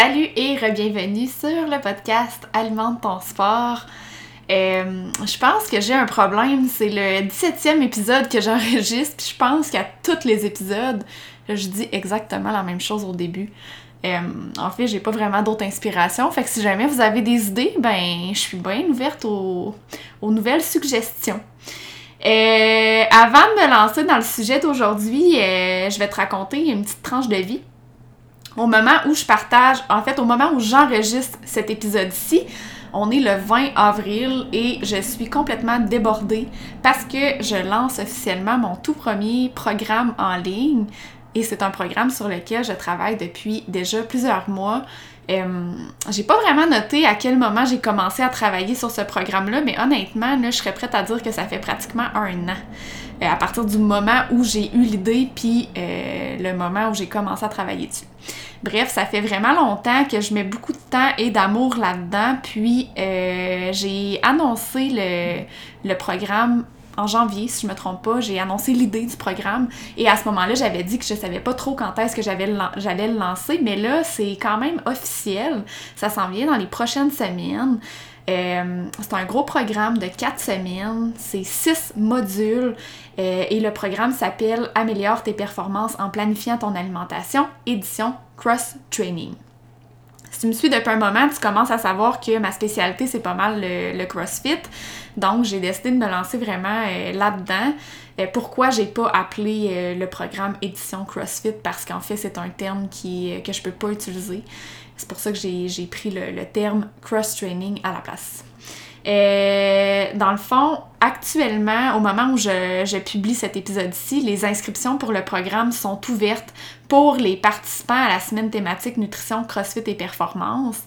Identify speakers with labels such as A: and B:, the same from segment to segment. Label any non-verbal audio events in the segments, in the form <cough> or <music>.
A: Salut et bienvenue sur le podcast Alimente ton sport. Euh, je pense que j'ai un problème, c'est le 17e épisode que <laughs> j'enregistre, puis je pense qu'à tous les épisodes, je dis exactement la même chose au début. Euh, en fait, j'ai pas vraiment d'autres inspirations, fait que si jamais vous avez des idées, ben je suis bien ouverte aux, nouvelles suggestions. Euh, avant de me lancer dans le sujet d'aujourd'hui, je vais te raconter une petite tranche de vie au moment où je partage, en fait, au moment où j'enregistre cet épisode-ci, on est le 20 avril et je suis complètement débordée parce que je lance officiellement mon tout premier programme en ligne et c'est un programme sur lequel je travaille depuis déjà plusieurs mois. Euh, j'ai pas vraiment noté à quel moment j'ai commencé à travailler sur ce programme-là, mais honnêtement, là, je serais prête à dire que ça fait pratiquement un an. Euh, à partir du moment où j'ai eu l'idée, puis euh, le moment où j'ai commencé à travailler dessus. Bref, ça fait vraiment longtemps que je mets beaucoup de temps et d'amour là-dedans, puis j'ai annoncé le programme en janvier, si je me trompe pas, j'ai annoncé l'idée du programme et à ce moment-là, j'avais dit que je savais pas trop quand est-ce que j'allais le lancer, mais là, c'est quand même officiel. Ça s'en vient dans les prochaines semaines. Euh, c'est un gros programme de quatre semaines, c'est six modules euh, et le programme s'appelle Améliore tes performances en planifiant ton alimentation, édition Cross Training. Si tu me suis depuis un moment, tu commences à savoir que ma spécialité, c'est pas mal le, CrossFit. Donc, j'ai décidé de me lancer vraiment euh, là-dedans. pourquoi j'ai pas appelé le programme édition CrossFit? Parce qu'en fait, c'est un terme qui, que je peux pas utiliser. C'est pour ça que j'ai pris le, terme cross-training à la place. Euh, dans le fond, actuellement, au moment où je, publie cet épisode-ci, les inscriptions pour le programme sont ouvertes pour les participants à la semaine thématique nutrition, crossfit et performance.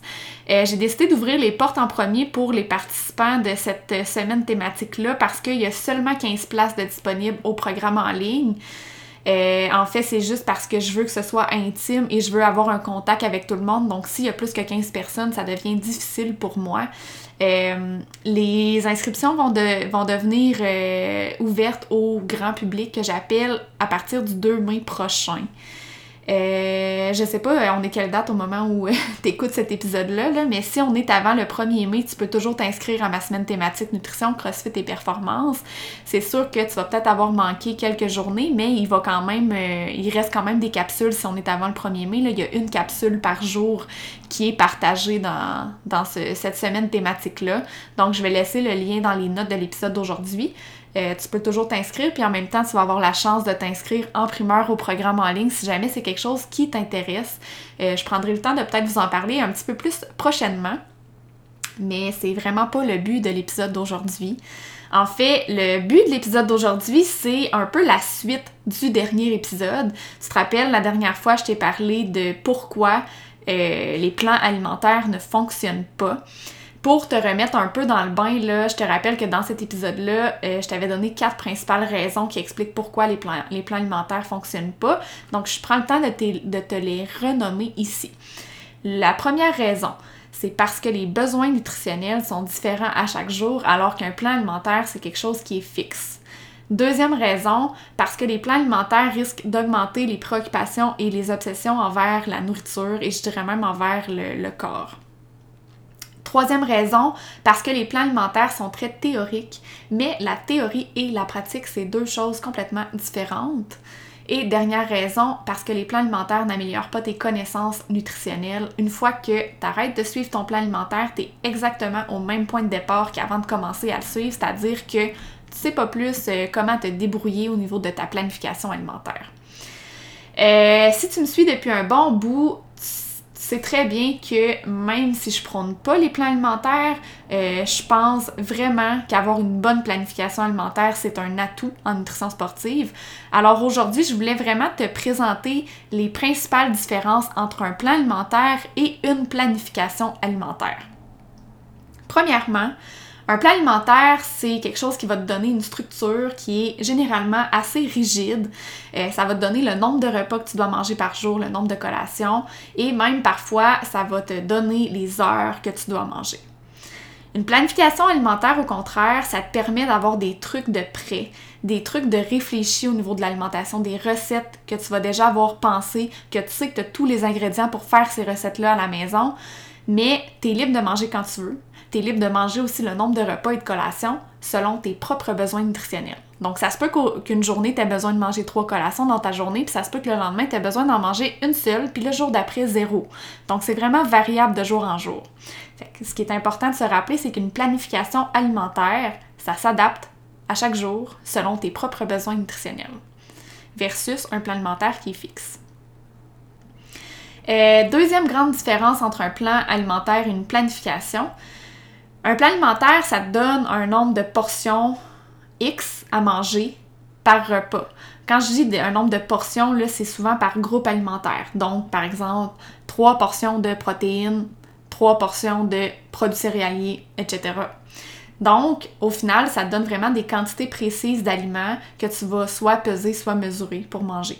A: Euh, j'ai décidé d'ouvrir les portes en premier pour les participants de cette semaine thématique-là parce qu'il y a seulement 15 places de disponibles au programme en ligne. Euh, en fait, c'est juste parce que je veux que ce soit intime et je veux avoir un contact avec tout le monde. Donc, s'il y a plus que 15 personnes, ça devient difficile pour moi. Euh, les inscriptions vont, vont devenir euh, ouvertes au grand public que j'appelle à partir du 2 mai prochain. Euh, je sais pas, euh, on est quelle date au moment où euh, <laughs> tu écoutes cet épisode-là, mais si on est avant le 1er mai, tu peux toujours t'inscrire à ma semaine thématique nutrition, crossfit et performance. C'est sûr que tu vas peut-être avoir manqué quelques journées, mais il va quand même, il reste quand même des capsules si on est avant le 1er mai. Là, il y a une capsule par jour qui est partagée dans, dans cette semaine thématique-là. Donc, je vais laisser le lien dans les notes de l'épisode d'aujourd'hui. Euh, tu peux toujours t'inscrire, puis en même temps, tu vas avoir la chance de t'inscrire en primeur au programme en ligne si jamais c'est quelque chose qui t'intéresse. Euh, je prendrai le temps de peut-être vous en parler un petit peu plus prochainement, mais c'est vraiment pas le but de l'épisode d'aujourd'hui. En fait, le but de l'épisode d'aujourd'hui, c'est un peu la suite du dernier épisode. Tu te rappelles, la dernière fois, je t'ai parlé de pourquoi euh, les plans alimentaires ne fonctionnent pas. Pour te remettre un peu dans le bain, là, je te rappelle que dans cet épisode-là, euh, je t'avais donné quatre principales raisons qui expliquent pourquoi les plans, alimentaires fonctionnent pas. Donc, je prends le temps de te, de te les renommer ici. La première raison, c'est parce que les besoins nutritionnels sont différents à chaque jour, alors qu'un plan alimentaire, c'est quelque chose qui est fixe. Deuxième raison, parce que les plans alimentaires risquent d'augmenter les préoccupations et les obsessions envers la nourriture et je dirais même envers le corps. Troisième raison, parce que les plans alimentaires sont très théoriques, mais la théorie et la pratique, c'est deux choses complètement différentes. Et dernière raison, parce que les plans alimentaires n'améliorent pas tes connaissances nutritionnelles. Une fois que tu arrêtes de suivre ton plan alimentaire, tu es exactement au même point de départ qu'avant de commencer à le suivre, c'est-à-dire que tu sais pas plus euh, comment te débrouiller au niveau de ta planification alimentaire. Euh, si tu me suis depuis un bon bout, c'est très bien que même si je prône pas les plans alimentaires, euh, je pense vraiment qu'avoir une bonne planification alimentaire, c'est un atout en nutrition sportive. Alors aujourd'hui, je voulais vraiment te présenter les principales différences entre un plan alimentaire et une planification alimentaire. Premièrement, un plan alimentaire, c'est quelque chose qui va te donner une structure qui est généralement assez rigide. Euh, ça va te donner le nombre de repas que tu dois manger par jour, le nombre de collations et même parfois, ça va te donner les heures que tu dois manger. Une planification alimentaire, au contraire, ça te permet d'avoir des trucs de prêt, des trucs de réfléchi au niveau de l'alimentation, des recettes que tu vas déjà avoir pensé, que tu sais que tu as tous les ingrédients pour faire ces recettes-là à la maison, mais tu es libre de manger quand tu veux tu es libre de manger aussi le nombre de repas et de collations selon tes propres besoins nutritionnels. Donc, ça se peut qu'une journée, tu aies besoin de manger trois collations dans ta journée, puis ça se peut que le lendemain, tu aies besoin d'en manger une seule, puis le jour d'après, zéro. Donc, c'est vraiment variable de jour en jour. Ce qui est important de se rappeler, c'est qu'une planification alimentaire, ça s'adapte à chaque jour selon tes propres besoins nutritionnels, versus un plan alimentaire qui est fixe. Euh, deuxième grande différence entre un plan alimentaire et une planification, un plan alimentaire, ça te donne un nombre de portions X à manger par repas. Quand je dis un nombre de portions, c'est souvent par groupe alimentaire. Donc, par exemple, trois portions de protéines, trois portions de produits céréaliers, etc. Donc, au final, ça te donne vraiment des quantités précises d'aliments que tu vas soit peser, soit mesurer pour manger.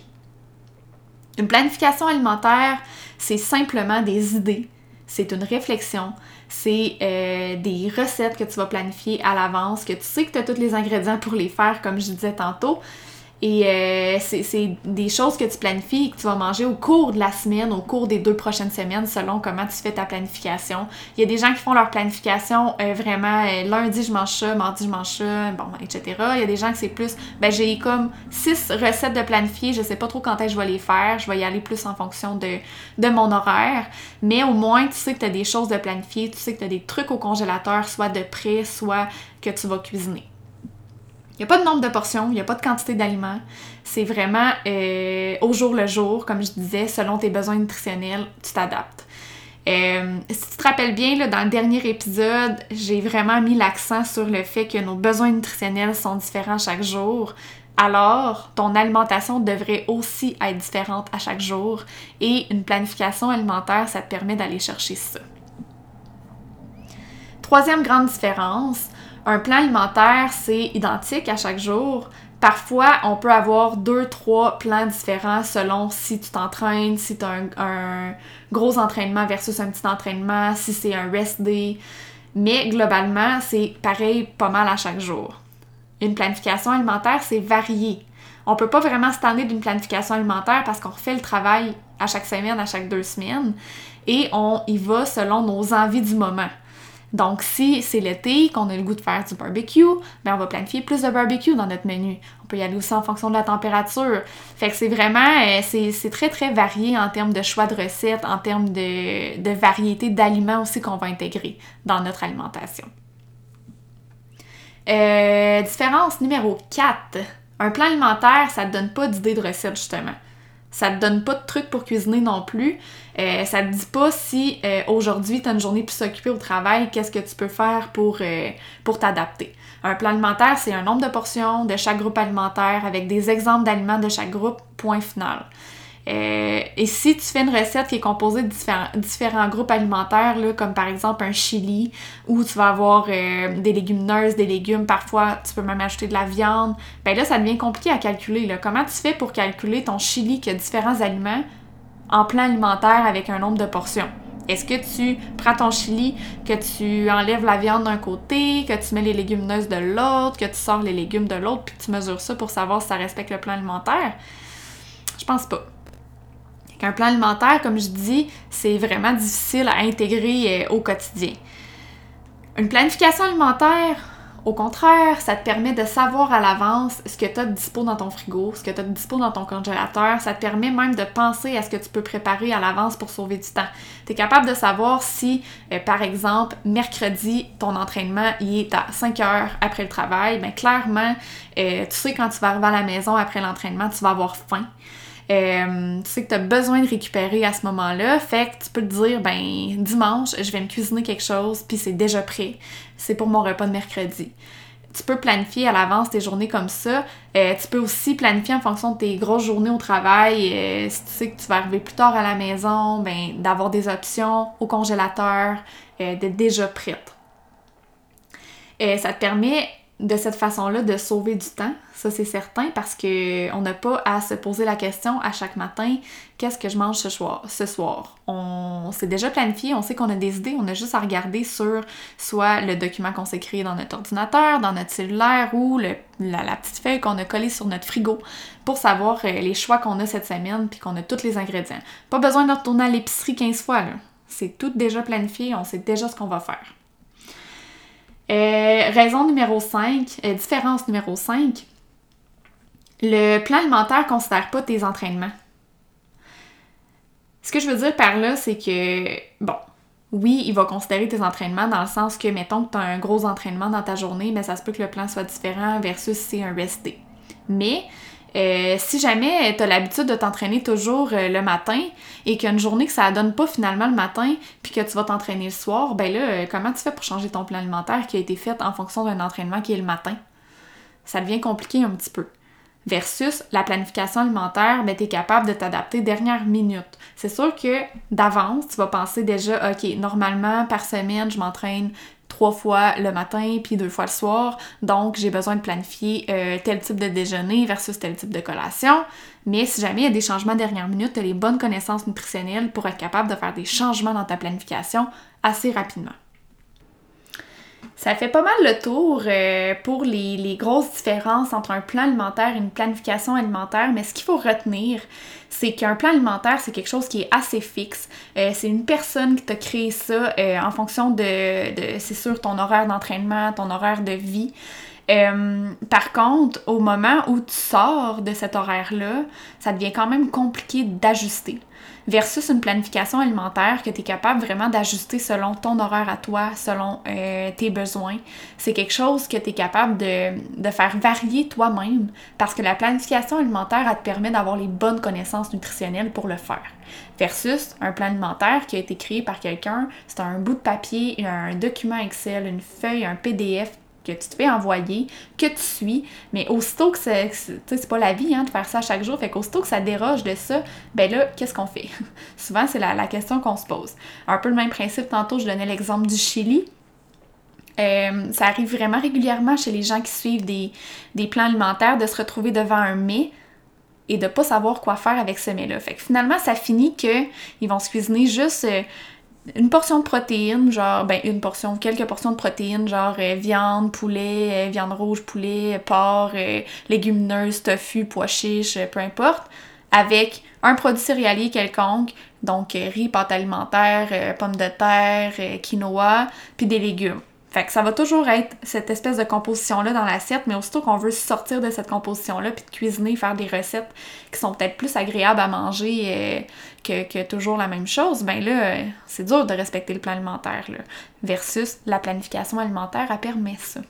A: Une planification alimentaire, c'est simplement des idées, c'est une réflexion, c'est euh, des recettes que tu vas planifier à l'avance, que tu sais que tu as tous les ingrédients pour les faire, comme je disais tantôt. Et euh, c'est des choses que tu planifies et que tu vas manger au cours de la semaine, au cours des deux prochaines semaines, selon comment tu fais ta planification. Il y a des gens qui font leur planification euh, vraiment euh, lundi je mange ça, mardi je mange ça, bon, etc. Il y a des gens qui c'est plus, ben j'ai comme six recettes de planifier, je sais pas trop quand est-ce que je vais les faire, je vais y aller plus en fonction de, de mon horaire. Mais au moins, tu sais que tu as des choses de planifier, tu sais que tu as des trucs au congélateur, soit de prêt, soit que tu vas cuisiner. Il n'y a pas de nombre de portions, il n'y a pas de quantité d'aliments. C'est vraiment euh, au jour le jour, comme je disais, selon tes besoins nutritionnels, tu t'adaptes. Euh, si tu te rappelles bien, là, dans le dernier épisode, j'ai vraiment mis l'accent sur le fait que nos besoins nutritionnels sont différents chaque jour. Alors, ton alimentation devrait aussi être différente à chaque jour et une planification alimentaire, ça te permet d'aller chercher ça. Troisième grande différence, un plan alimentaire, c'est identique à chaque jour. Parfois, on peut avoir deux, trois plans différents selon si tu t'entraînes, si tu as un, gros entraînement versus un petit entraînement, si c'est un rest day. Mais globalement, c'est pareil pas mal à chaque jour. Une planification alimentaire, c'est varié. On peut pas vraiment se tenter d'une planification alimentaire parce qu'on refait le travail à chaque semaine, à chaque deux semaines, et on y va selon nos envies du moment. Donc, si c'est l'été, qu'on a le goût de faire du barbecue, ben on va planifier plus de barbecue dans notre menu. On peut y aller aussi en fonction de la température. Fait que c'est vraiment, euh, c'est très très varié en termes de choix de recettes, en termes de, de variété d'aliments aussi qu'on va intégrer dans notre alimentation. Euh, différence numéro 4. Un plan alimentaire, ça te donne pas d'idée de recette justement. Ça te donne pas de trucs pour cuisiner non plus. Euh, ça te dit pas si euh, aujourd'hui tu as une journée plus occupée au travail, qu'est-ce que tu peux faire pour, euh, pour t'adapter? Un plan alimentaire, c'est un nombre de portions de chaque groupe alimentaire avec des exemples d'aliments de chaque groupe, point final. Euh, et si tu fais une recette qui est composée de différents, groupes alimentaires, là, comme par exemple un chili, où tu vas avoir euh, des légumineuses, des légumes, parfois tu peux même ajouter de la viande, ben là, ça devient compliqué à calculer. Comment tu fais pour calculer ton chili qui a différents aliments en plan alimentaire avec un nombre de portions? Est-ce que tu prends ton chili, que tu enlèves la viande d'un côté, que tu mets les légumineuses de l'autre, que tu sors les légumes de l'autre, puis tu mesures ça pour savoir si ça respecte le plan alimentaire? Je pense pas. Un plan alimentaire, comme je dis, c'est vraiment difficile à intégrer euh, au quotidien. Une planification alimentaire, Au contraire, ça te permet de savoir à l'avance ce que tu as de dispo dans ton frigo, ce que tu as de dispo dans ton congélateur. Ça te permet même de penser à ce que tu peux préparer à l'avance pour sauver du temps. Tu es capable de savoir si, euh, par exemple, mercredi, ton entraînement il est à 5 heures après le travail. Bien, clairement, euh, tu sais quand tu vas arriver à la maison après l'entraînement, tu vas avoir faim. Euh, tu sais que tu as besoin de récupérer à ce moment-là, fait que tu peux te dire, ben dimanche, je vais me cuisiner quelque chose, puis c'est déjà prêt. C'est pour mon repas de mercredi. Tu peux planifier à l'avance tes journées comme ça. Euh, tu peux aussi planifier en fonction de tes grosses journées au travail. Euh, si tu sais que tu vas arriver plus tard à la maison, ben d'avoir des options au congélateur, d'être déjà prête. ça te permet de cette façon-là de sauver du temps, ça c'est certain, parce que on n'a pas à se poser la question à chaque matin qu'est-ce que je mange ce soir. On s'est déjà planifié, on sait qu'on a des idées, on a juste à regarder sur soit le document qu'on s'est créé dans notre ordinateur, dans notre cellulaire ou la, petite feuille qu'on a collée sur notre frigo pour savoir euh, les choix qu'on a cette semaine puis qu'on a tous les ingrédients. Pas besoin de retourner à l'épicerie 15 fois là. C'est tout déjà planifié, on sait déjà ce qu'on va faire. Euh, raison numéro 5, euh, différence numéro 5, le plan alimentaire ne considère pas tes entraînements. Ce que je veux dire par là, c'est que, bon, oui, il va considérer tes entraînements dans le sens que, mettons que tu as un gros entraînement dans ta journée, mais ça se peut que le plan soit différent versus si c'est un rest day. Mais euh, si jamais tu as l'habitude de t'entraîner toujours euh, le matin et qu'il y a une journée que ça donne pas finalement le matin puis que tu vas t'entraîner le soir, ben là, euh, comment tu fais pour changer ton plan alimentaire qui a été fait en fonction d'un entraînement qui est le matin? Ça devient compliqué un petit peu. Versus la planification alimentaire, ben, tu es capable de t'adapter dernière minute. C'est sûr que d'avance, tu vas penser déjà, OK, normalement, par semaine, je m'entraîne trois fois le matin puis deux fois le soir. Donc, j'ai besoin de planifier euh, tel type de déjeuner versus tel type de collation. Mais si jamais il y a des changements dernière minute, tu as les bonnes connaissances nutritionnelles pour être capable de faire des changements dans ta planification assez rapidement. Ça fait pas mal le tour euh, pour les, grosses différences entre un plan alimentaire et une planification alimentaire, mais ce qu'il faut retenir, c'est qu'un plan alimentaire, c'est quelque chose qui est assez fixe. Euh, c'est une personne qui t'a créé ça euh, en fonction de, de c'est sûr, ton horaire d'entraînement, ton horaire de vie. par contre, au moment où tu sors de cet horaire-là, ça devient quand même compliqué d'ajuster versus une planification alimentaire que tu es capable vraiment d'ajuster selon ton horaire à toi, selon euh, tes besoins. C'est quelque chose que tu es capable de, faire varier toi-même parce que la planification alimentaire, elle te permet d'avoir les bonnes connaissances nutritionnelles pour le faire. Versus un plan alimentaire qui a été créé par quelqu'un, c'est un bout de papier, un document Excel, une feuille, un PDF que tu te fais envoyer, que tu suis, mais aussitôt que c'est, c'est pas la vie hein, de faire ça chaque jour, fait qu'aussitôt que ça déroge de ça, ben là, qu'est-ce qu'on fait? <laughs> Souvent, c'est la, question qu'on se pose. Un peu le même principe, tantôt, je donnais l'exemple du Chili. Euh, ça arrive vraiment régulièrement chez les gens qui suivent des, plans alimentaires de se retrouver devant un mets et de pas savoir quoi faire avec ce mets-là. Fait que finalement, ça finit qu'ils vont se cuisiner juste euh, une portion de protéines, genre, ben une portion, quelques portions de protéines, genre euh, viande, poulet, euh, viande rouge, poulet, porc, euh, légumineuses, tofu, pois chiches, peu importe, avec un produit céréalier quelconque, donc riz, pâte alimentaire, pommes de terre, quinoa, puis des légumes. Fait que ça va toujours être cette espèce de composition-là dans l'assiette, mais aussitôt qu'on veut sortir de cette composition-là, puis de cuisiner, faire des recettes qui sont peut-être plus agréables à manger euh, que, toujours la même chose, ben là, euh, c'est dur de respecter le plan alimentaire, là, versus la planification alimentaire, elle permet ça.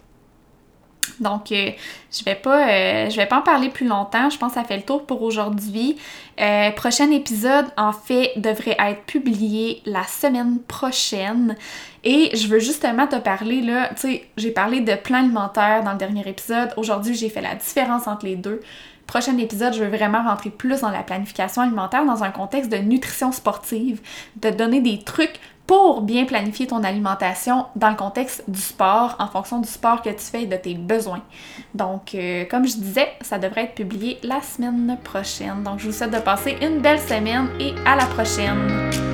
A: Donc, euh, je vais pas, euh, je vais pas en parler plus longtemps. Je pense que ça fait le tour pour aujourd'hui. Euh, prochain épisode, en fait, devrait être publié la semaine prochaine. Et je veux justement te parler là, tu sais, j'ai parlé de plan alimentaire dans le dernier épisode. Aujourd'hui, j'ai fait la différence entre les deux. Prochain épisode, je veux vraiment rentrer plus dans la planification alimentaire dans un contexte de nutrition sportive, de donner des trucs pour bien planifier ton alimentation dans le contexte du sport, en fonction du sport que tu fais et de tes besoins. Donc, euh, comme je disais, ça devrait être publié la semaine prochaine. Donc, je vous souhaite de passer une belle semaine et à la prochaine.